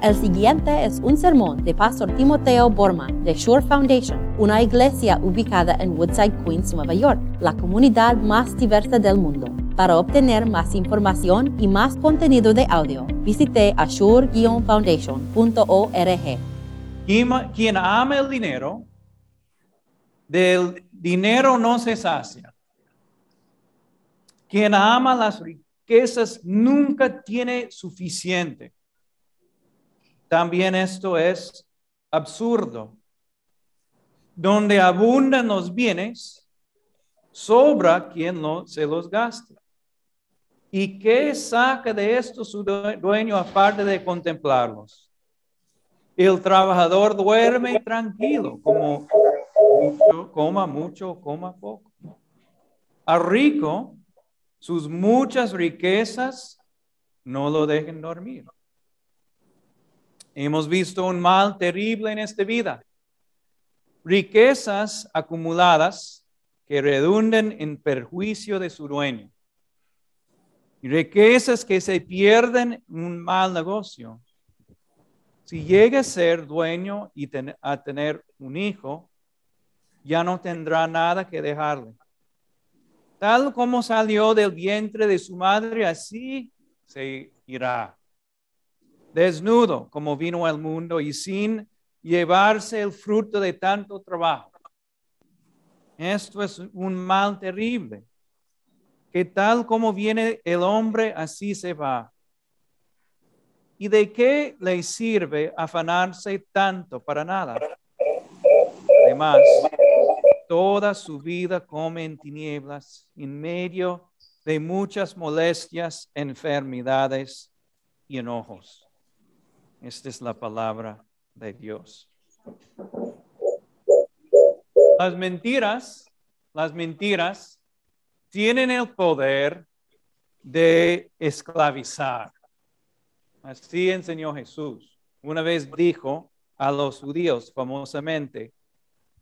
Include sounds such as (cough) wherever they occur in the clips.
El siguiente es un sermón de Pastor Timoteo Borman de Shore Foundation, una iglesia ubicada en Woodside, Queens, Nueva York, la comunidad más diversa del mundo. Para obtener más información y más contenido de audio, visite ashore-foundation.org. Quien ama el dinero, del dinero no se sacia. Quien ama las riquezas nunca tiene suficiente. También esto es absurdo. Donde abundan los bienes, sobra quien no se los gaste. ¿Y qué saca de esto su dueño aparte de contemplarlos? El trabajador duerme tranquilo, como mucho, coma mucho, coma poco. Al rico, sus muchas riquezas no lo dejen dormir. Hemos visto un mal terrible en esta vida. Riquezas acumuladas que redunden en perjuicio de su dueño. Riquezas que se pierden en un mal negocio. Si llega a ser dueño y a tener un hijo, ya no tendrá nada que dejarle. Tal como salió del vientre de su madre, así se irá desnudo como vino al mundo y sin llevarse el fruto de tanto trabajo. Esto es un mal terrible, que tal como viene el hombre, así se va. ¿Y de qué le sirve afanarse tanto para nada? Además, toda su vida come en tinieblas, en medio de muchas molestias, enfermedades y enojos. Esta es la palabra de Dios. Las mentiras, las mentiras tienen el poder de esclavizar. Así enseñó Jesús. Una vez dijo a los judíos famosamente,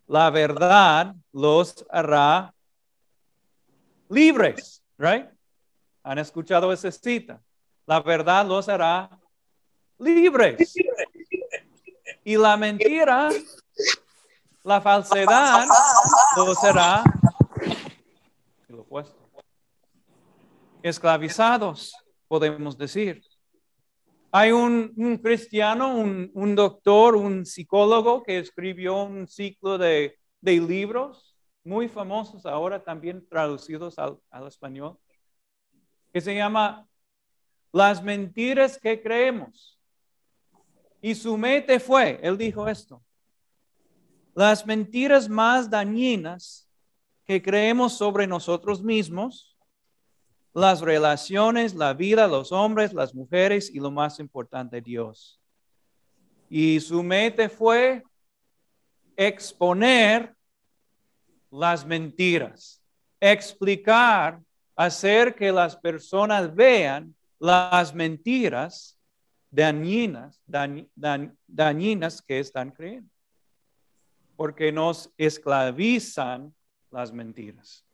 la verdad los hará libres, right? ¿Han escuchado esa cita? La verdad los hará libres. Y la mentira, la falsedad, todo será esclavizados, podemos decir. Hay un, cristiano, un, doctor, un psicólogo que escribió un ciclo de, libros muy famosos ahora también traducidos al, al español, que se llama Las mentiras que creemos. Y su mete fue, él dijo esto, las mentiras más dañinas que creemos sobre nosotros mismos, las relaciones, la vida, los hombres, las mujeres y lo más importante, Dios. Y su mete fue exponer las mentiras, explicar, hacer que las personas vean las mentiras dañinas, dañinas que están creyendo. Porque nos esclavizan las mentiras.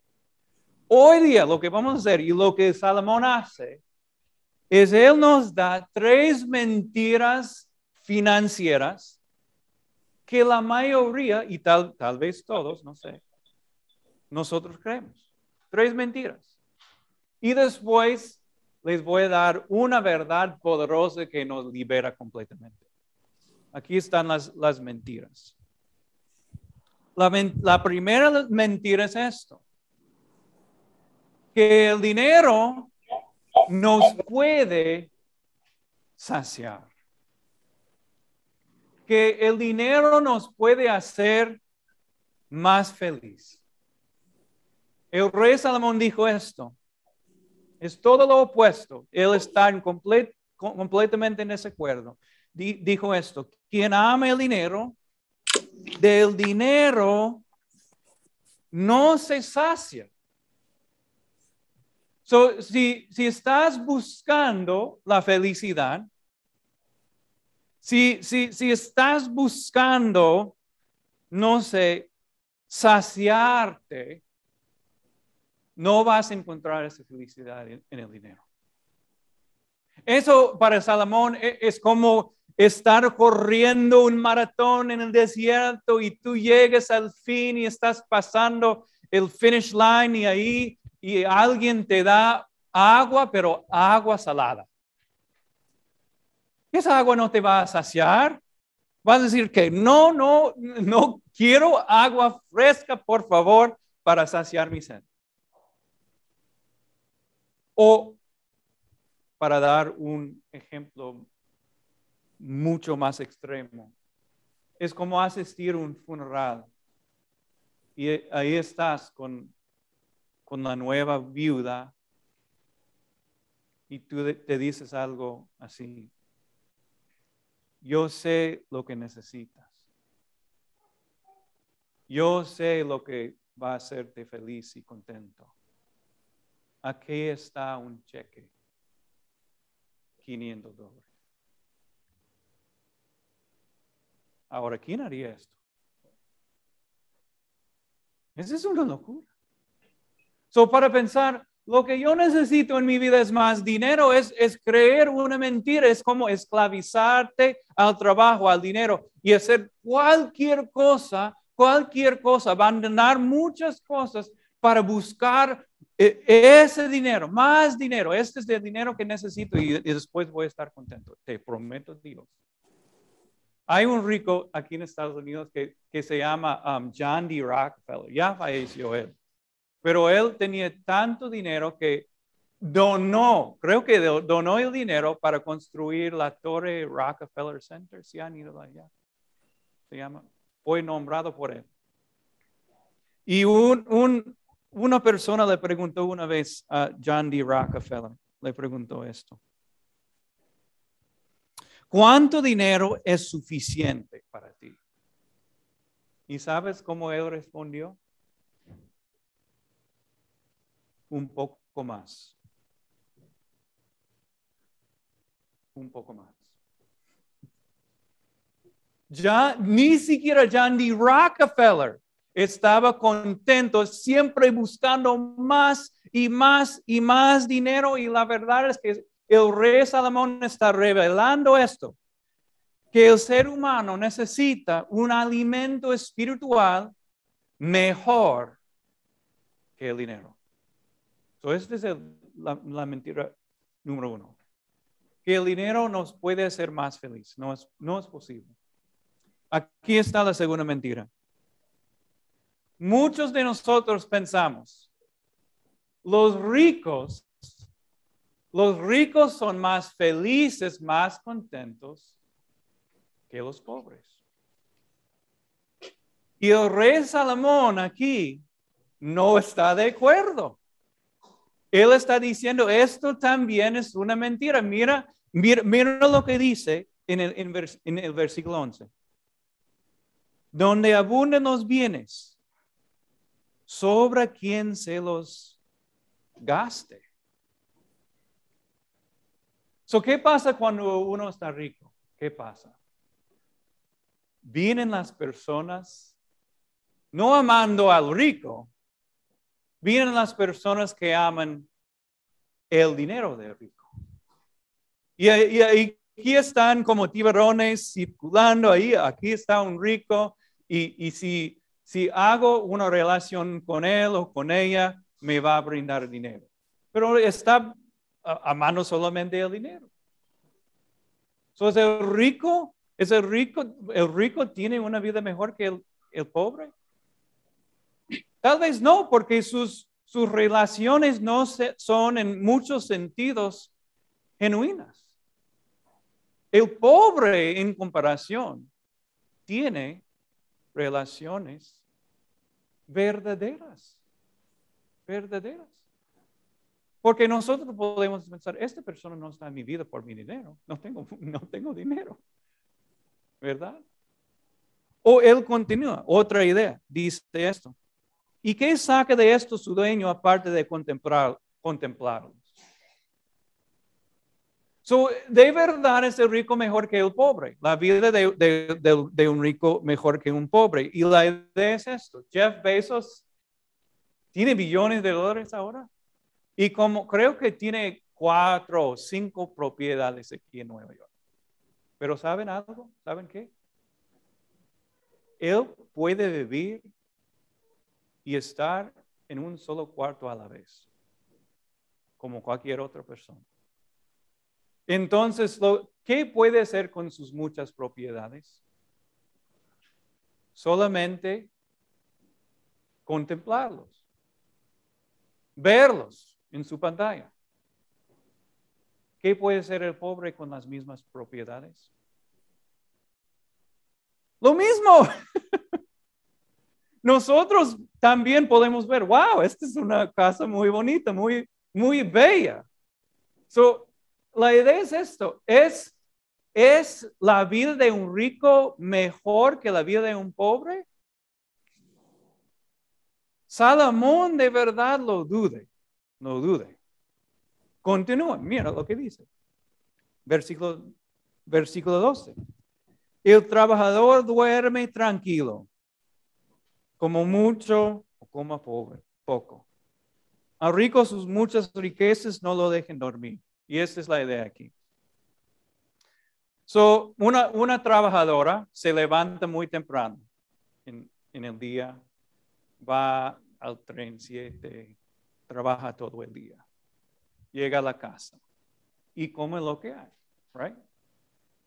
Hoy día lo que vamos a hacer y lo que Salomón hace es él nos da tres mentiras financieras que la mayoría, y tal, tal vez todos, no sé, nosotros creemos. Tres mentiras. Y después les voy a dar una verdad poderosa que nos libera completamente. Aquí están las, las mentiras. La, la primera mentira es esto, que el dinero nos puede saciar, que el dinero nos puede hacer más feliz. El rey Salomón dijo esto, es todo lo opuesto. Él está en completamente en ese acuerdo. dijo esto, quien ama el dinero, del dinero no se sacia. si, si estás buscando la felicidad, si, si, si estás buscando, no sé, saciarte, no vas a encontrar esa felicidad en, el dinero. Eso para Salomón e, es como estar corriendo un maratón en el desierto y tú llegues al fin y estás pasando el finish line y ahí y alguien te da agua, pero agua salada. Esa agua no te va a saciar. Vas a decir que no, no, no quiero agua fresca, por favor, para saciar mi sed. O para dar un ejemplo mucho más extremo, es como asistir a un funeral y ahí estás con, con la nueva viuda y tú te dices algo así, yo sé lo que necesitas. Yo sé lo que va a hacerte feliz y contento. Aquí está un cheque. 500 dólares. Ahora, ¿quién haría esto? Esa es una locura. So, para pensar, lo que yo necesito en mi vida es más dinero, es, es creer una mentira, es como esclavizarte al trabajo, al dinero y hacer cualquier cosa, cualquier cosa, abandonar muchas cosas para buscar ese dinero, más dinero. Este es el dinero que necesito y, después voy a estar contento. Te prometo Dios. Hay un rico aquí en Estados Unidos que, que se llama um, John D. Rockefeller. Ya falleció él. Pero él tenía tanto dinero que donó, creo que donó el dinero para construir la torre Rockefeller Center. Si han ido allá. Se llama. Fue nombrado por él. Y un, una persona le preguntó una vez a John D. Rockefeller, le preguntó esto. ¿Cuánto dinero es suficiente para ti? ¿Y sabes cómo él respondió? un poco más. Un poco más. Ya ni siquiera John D. Rockefeller estaba contento, siempre buscando más y más y más dinero. Y la verdad es que el rey Salomón está revelando esto, que el ser humano necesita un alimento espiritual mejor que el dinero. So, esta es la, mentira número uno. Que el dinero nos puede hacer más feliz. No es, no es posible. Aquí está la segunda mentira. Muchos de nosotros pensamos, los ricos, los ricos son más felices, más contentos que los pobres. Y el rey Salomón aquí no está de acuerdo. Él está diciendo, esto también es una mentira. Mira, mira, mira lo que dice en el, en, el versículo 11. Donde abunden los bienes, sobra quien se los gaste. So, ¿Qué pasa cuando uno está rico? ¿Qué pasa? Vienen las personas no amando al rico, Vienen las personas que aman el dinero del rico. Y, aquí están como tiburones circulando ahí, aquí está un rico y, si, si hago una relación con él o con ella, me va a brindar dinero. Pero está a, mano solamente el dinero. Entonces el rico, es el rico, el rico tiene una vida mejor que el, el pobre. Tal vez no, porque sus, sus relaciones no son en muchos sentidos genuinas. El pobre en comparación tiene relaciones verdaderas, verdaderas. Porque nosotros podemos pensar, esta persona no está en mi vida por mi dinero, no tengo, no tengo dinero, ¿verdad? O él continúa, otra idea, dice esto. ¿Y qué saca de esto su dueño aparte de contemplar, contemplarlos? So, de verdad es el rico mejor que el pobre. La vida de, un rico mejor que un pobre. Y la idea es esto. Jeff Bezos tiene billones de dólares ahora. Y como creo que tiene cuatro o cinco propiedades aquí en Nueva York. Pero ¿saben algo? ¿Saben qué? Él puede vivir y estar en un solo cuarto a la vez, como cualquier otra persona. Entonces, ¿qué puede hacer con sus muchas propiedades? Solamente contemplarlos, verlos en su pantalla. ¿Qué puede ser el pobre con las mismas propiedades? Lo mismo. (laughs) Nosotros también podemos ver, wow, esta es una casa muy bonita, muy, muy bella. So, la idea es esto, es, ¿es la vida de un rico mejor que la vida de un pobre? Salomón de verdad lo dude, no dude. Continúa, mira lo que dice. Versículo, versículo 12. El trabajador duerme tranquilo, como mucho o como pobre, poco. A rico sus muchas riquezas no lo dejen dormir. Y esta es la idea aquí. So, una, una trabajadora se levanta muy temprano en, en el día, va al tren 7, trabaja todo el día, llega a la casa y come lo que hay, right?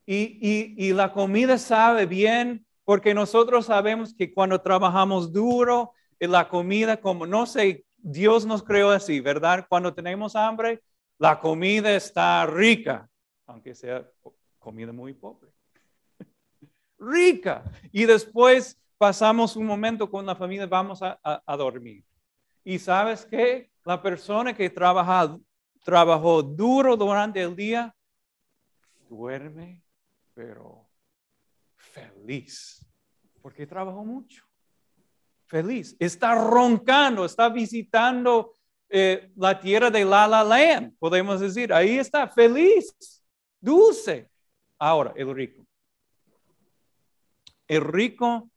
Y, y, y la comida sabe bien porque nosotros sabemos que cuando trabajamos duro, la comida, como no sé, Dios nos creó así, ¿verdad? Cuando tenemos hambre, la comida está rica, aunque sea comida muy pobre. (laughs) rica. Y después pasamos un momento con la familia, vamos a, dormir. Y sabes qué? La persona que trabaja, trabajó duro durante el día, duerme, pero feliz, porque trabajó mucho. Feliz. Está roncando, está visitando eh, la tierra de La La Land, podemos decir. Ahí está, feliz, dulce. Ahora, el rico. El rico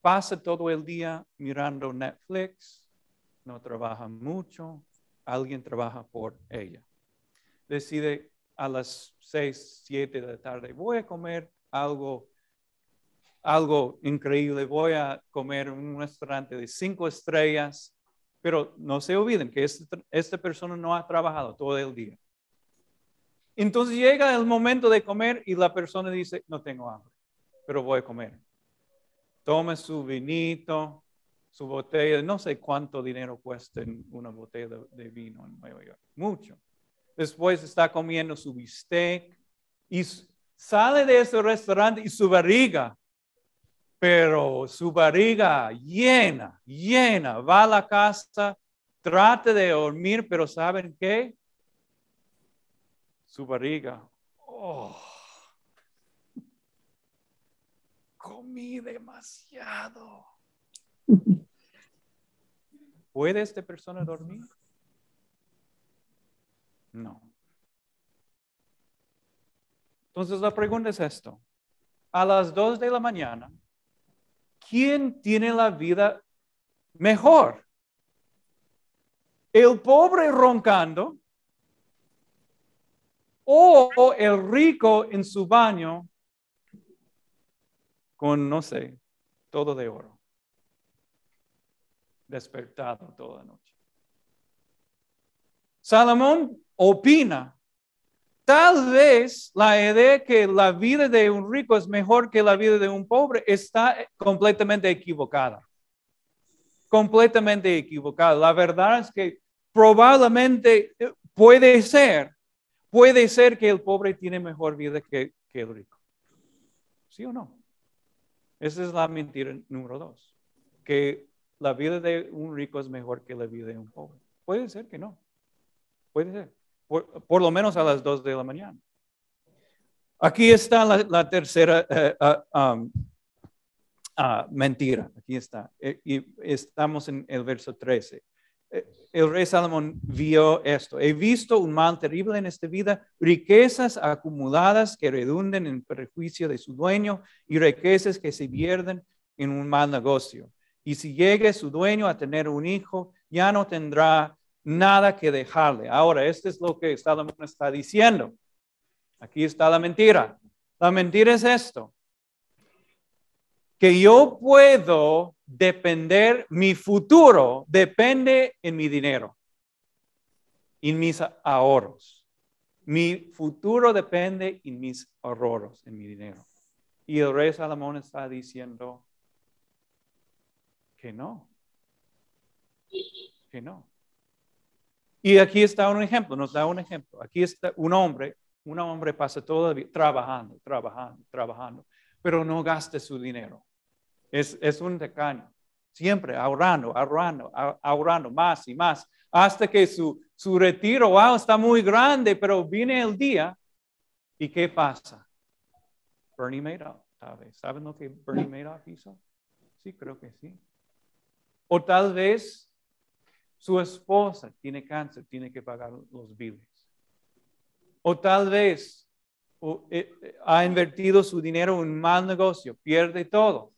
pasa todo el día mirando Netflix, no trabaja mucho, alguien trabaja por ella. Decide a las 6, 7 de la tarde, voy a comer algo, algo increíble, voy a comer en un restaurante de cinco estrellas, pero no se olviden que este, esta persona no ha trabajado todo el día. Entonces llega el momento de comer y la persona dice, no tengo hambre, pero voy a comer tome su vinito, su botella, no sé cuánto dinero cuesta una botella de, vino en Nueva York, mucho. Después está comiendo su bistec y sale de ese restaurante y su barriga, pero su barriga llena, llena, va a la casa, trata de dormir, pero ¿saben qué? Su barriga, oh comí demasiado. ¿Puede esta persona dormir? No. Entonces la pregunta es esto. A las dos de la mañana, ¿quién tiene la vida mejor? ¿El pobre roncando o el rico en su baño con, no sé, todo de oro, despertado toda la noche. Salomón opina, tal vez la idea que la vida de un rico es mejor que la vida de un pobre está completamente equivocada. Completamente equivocada. La verdad es que probablemente eh, puede ser, puede ser que el pobre tiene mejor vida que, que el rico. ¿Sí o no? Esa es la mentira número dos, que la vida de un rico es mejor que la vida de un pobre. Puede ser que no. Puede ser. Por, lo menos a las dos de la mañana. Aquí está la, tercera eh, ah, um, ah, mentira. Aquí está. Eh, y estamos en el verso 13. Eh, el rey Salomón vio esto. He visto un mal terrible en esta vida, riquezas acumuladas que redunden en perjuicio de su dueño y riquezas que se pierden en un mal negocio. Y si llegue su dueño a tener un hijo, ya no tendrá nada que dejarle. Ahora, esto es lo que Salomón está diciendo. Aquí está la mentira. La mentira es esto, que yo puedo depender, mi futuro depende en mi dinero, en mis ahorros. Mi futuro depende en mis ahorros, en mi dinero. Y el rey Salomón está diciendo que no, que no. Y aquí está un ejemplo, nos da un ejemplo. Aquí está un hombre, un hombre pasa todo el día trabajando, trabajando, trabajando, pero no gasta su dinero. Es, es un decano. Siempre ahorrando, ahorrando, ahorrando más y más, hasta que su, su retiro, wow, está muy grande, pero viene el día y ¿qué pasa? Bernie Madoff, ¿sabes? ¿Saben lo que Bernie Madoff hizo? Sí, creo que sí. O tal vez su esposa tiene cáncer, tiene que pagar los biles. O tal vez eh, eh, ha invertido su dinero en un mal negocio, pierde todo.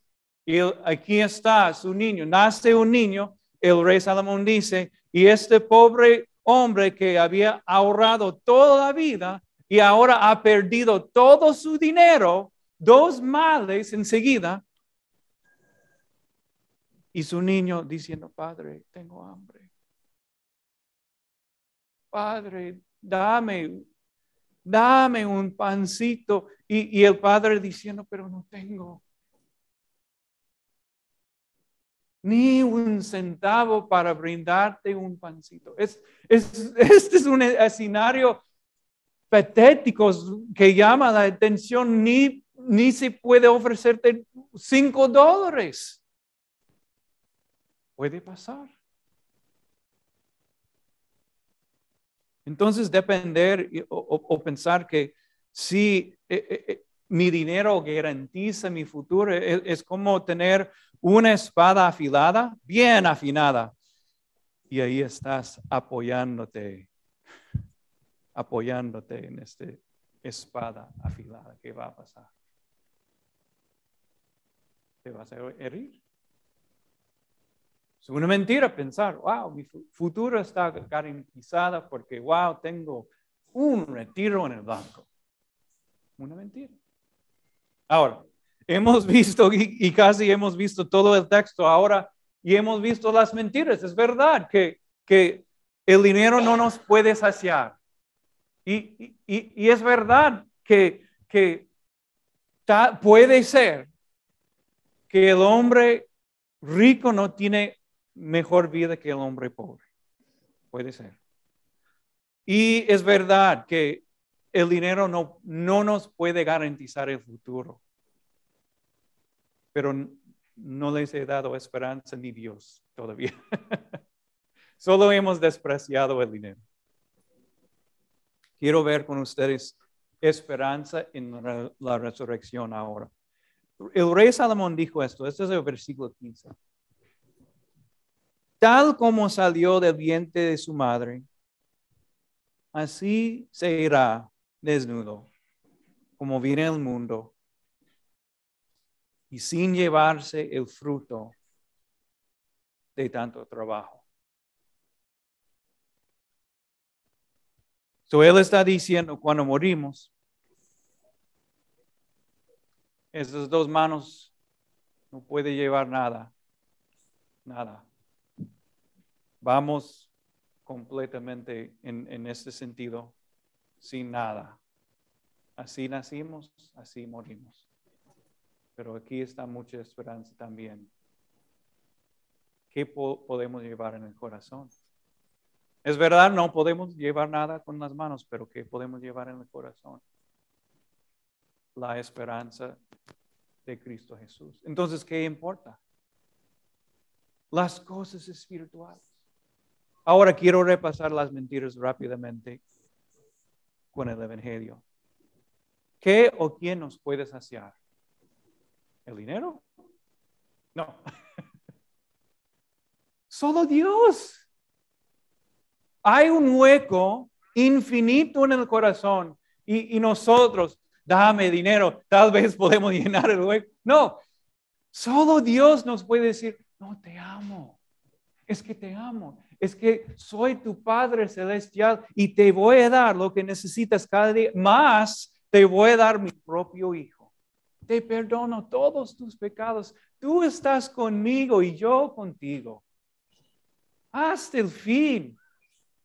Y aquí está su niño, nace un niño, el rey Salomón dice, y este pobre hombre que había ahorrado toda la vida y ahora ha perdido todo su dinero, dos males enseguida, y su niño diciendo, Padre, tengo hambre. Padre, dame, dame un pancito. Y, el padre diciendo, pero no tengo ni un centavo para brindarte un pancito. Es, este es un escenario patético que llama la atención, ni, ni se puede ofrecerte cinco dólares. Puede pasar. Entonces, depender o, pensar que si eh, eh, eh, mi dinero garantiza mi futuro, es, es, como tener una espada afilada, bien afinada, y ahí estás apoyándote, apoyándote en esta espada afilada. ¿Qué va a pasar? Te vas a herir. Es una mentira pensar, wow, mi futuro está garantizado porque, wow, tengo un retiro en el banco. Una mentira. Ahora, hemos (laughs) visto y, casi hemos visto todo el texto ahora y hemos visto las mentiras. Es verdad que, que el dinero no nos puede saciar. Y, y, es verdad que, que puede ser que el hombre rico no tiene mejor vida que el hombre pobre. Puede ser. Y es verdad que el dinero no, no nos puede garantizar el futuro. Pero no les he dado esperanza ni Dios todavía. (laughs) Solo hemos despreciado el dinero. Quiero ver con ustedes esperanza en la resurrección ahora. El rey Salomón dijo esto, este es el versículo 15 tal como salió del vientre de su madre, así se irá desnudo, como viene el mundo, y sin llevarse el fruto de tanto trabajo. So él está diciendo, cuando morimos, esas dos manos no puede llevar nada, nada vamos completamente en, en este sentido sin nada. Así nacimos, así morimos. Pero aquí está mucha esperanza también. ¿Qué podemos llevar en el corazón? Es verdad, no podemos llevar nada con las manos, pero ¿qué podemos llevar en el corazón? La esperanza de Cristo Jesús. Entonces, ¿qué importa? Las cosas espirituales. Ahora quiero repasar las mentiras rápidamente con el Evangelio. ¿Qué o quién nos puede saciar? ¿El dinero? No. (laughs) Solo Dios. Hay un hueco infinito en el corazón y, nosotros, dame dinero, tal vez podemos (laughs) llenar el hueco. No, solo Dios nos puede decir, no te amo. Es que te amo es que soy tu Padre Celestial y te voy a dar lo que necesitas cada día, más te voy a dar mi propio hijo. Te perdono todos tus pecados. Tú estás conmigo y yo contigo. Hasta el fin.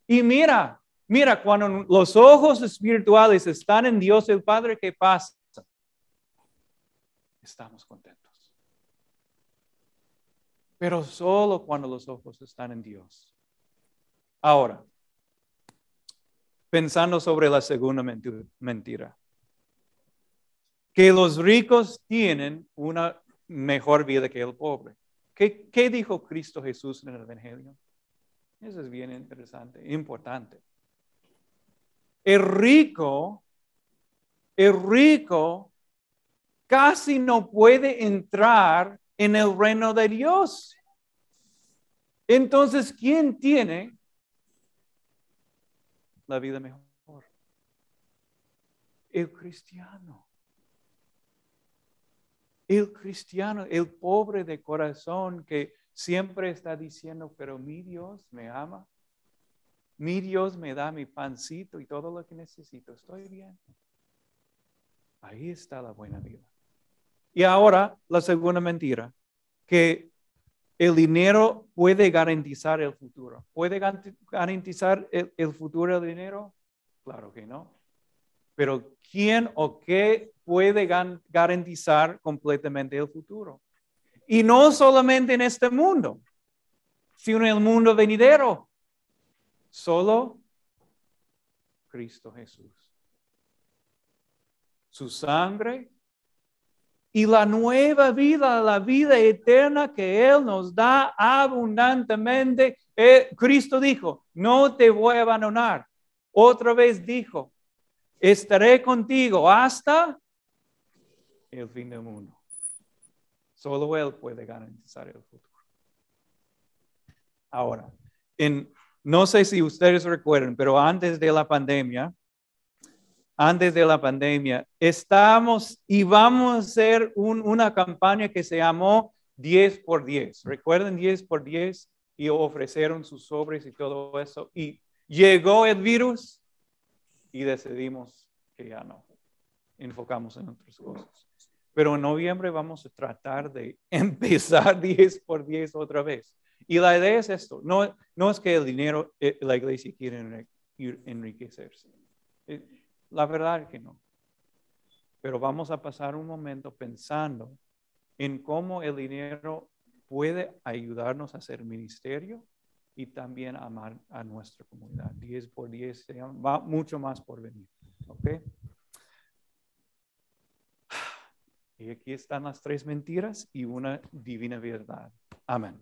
Y mira, mira, cuando los ojos espirituales están en Dios el Padre, ¿qué pasa? Estamos contentos. Pero solo cuando los ojos están en Dios. Ahora, pensando sobre la segunda mentira, que los ricos tienen una mejor vida que el pobre. ¿Qué, ¿Qué, dijo Cristo Jesús en el Evangelio? Eso es bien interesante, importante. El rico, el rico casi no puede entrar en el reino de Dios. Entonces, ¿quién tiene la vida mejor. El cristiano. El cristiano, el pobre de corazón que siempre está diciendo, pero mi Dios me ama. Mi Dios me da mi pancito y todo lo que necesito. Estoy bien. Ahí está la buena vida. Y ahora la segunda mentira, que el dinero puede garantizar el futuro. ¿Puede garantizar el, futuro del dinero? Claro que no. Pero ¿quién o qué puede garantizar completamente el futuro? Y no solamente en este mundo, sino en el mundo venidero. Solo Cristo Jesús. Su sangre y la nueva vida, la vida eterna que Él nos da abundantemente. Eh, Cristo dijo, no te voy a abandonar. Otra vez dijo, estaré contigo hasta el fin del mundo. Solo Él puede garantizar el futuro. Ahora, no sé si ustedes recuerdan, pero antes de la pandemia, antes de la pandemia, estamos y vamos a hacer una campaña que se llamó 10 por 10. ¿Recuerdan 10 por 10? Y ofrecieron sus sobres y todo eso. Y llegó el virus y decidimos que ya no. Enfocamos en otras cosas. Pero en noviembre vamos a tratar de (laughs) empezar 10 por 10 otra vez. Y la idea es esto, no, no es que el dinero, eh, la iglesia quiere enriquecerse. La verdad que no. Pero vamos a pasar un momento pensando en cómo el dinero puede ayudarnos a hacer ministerio y también amar a nuestra comunidad. 10 por 10 va mucho más por venir. ¿Ok? Y aquí están las tres mentiras y una divina verdad. Amén.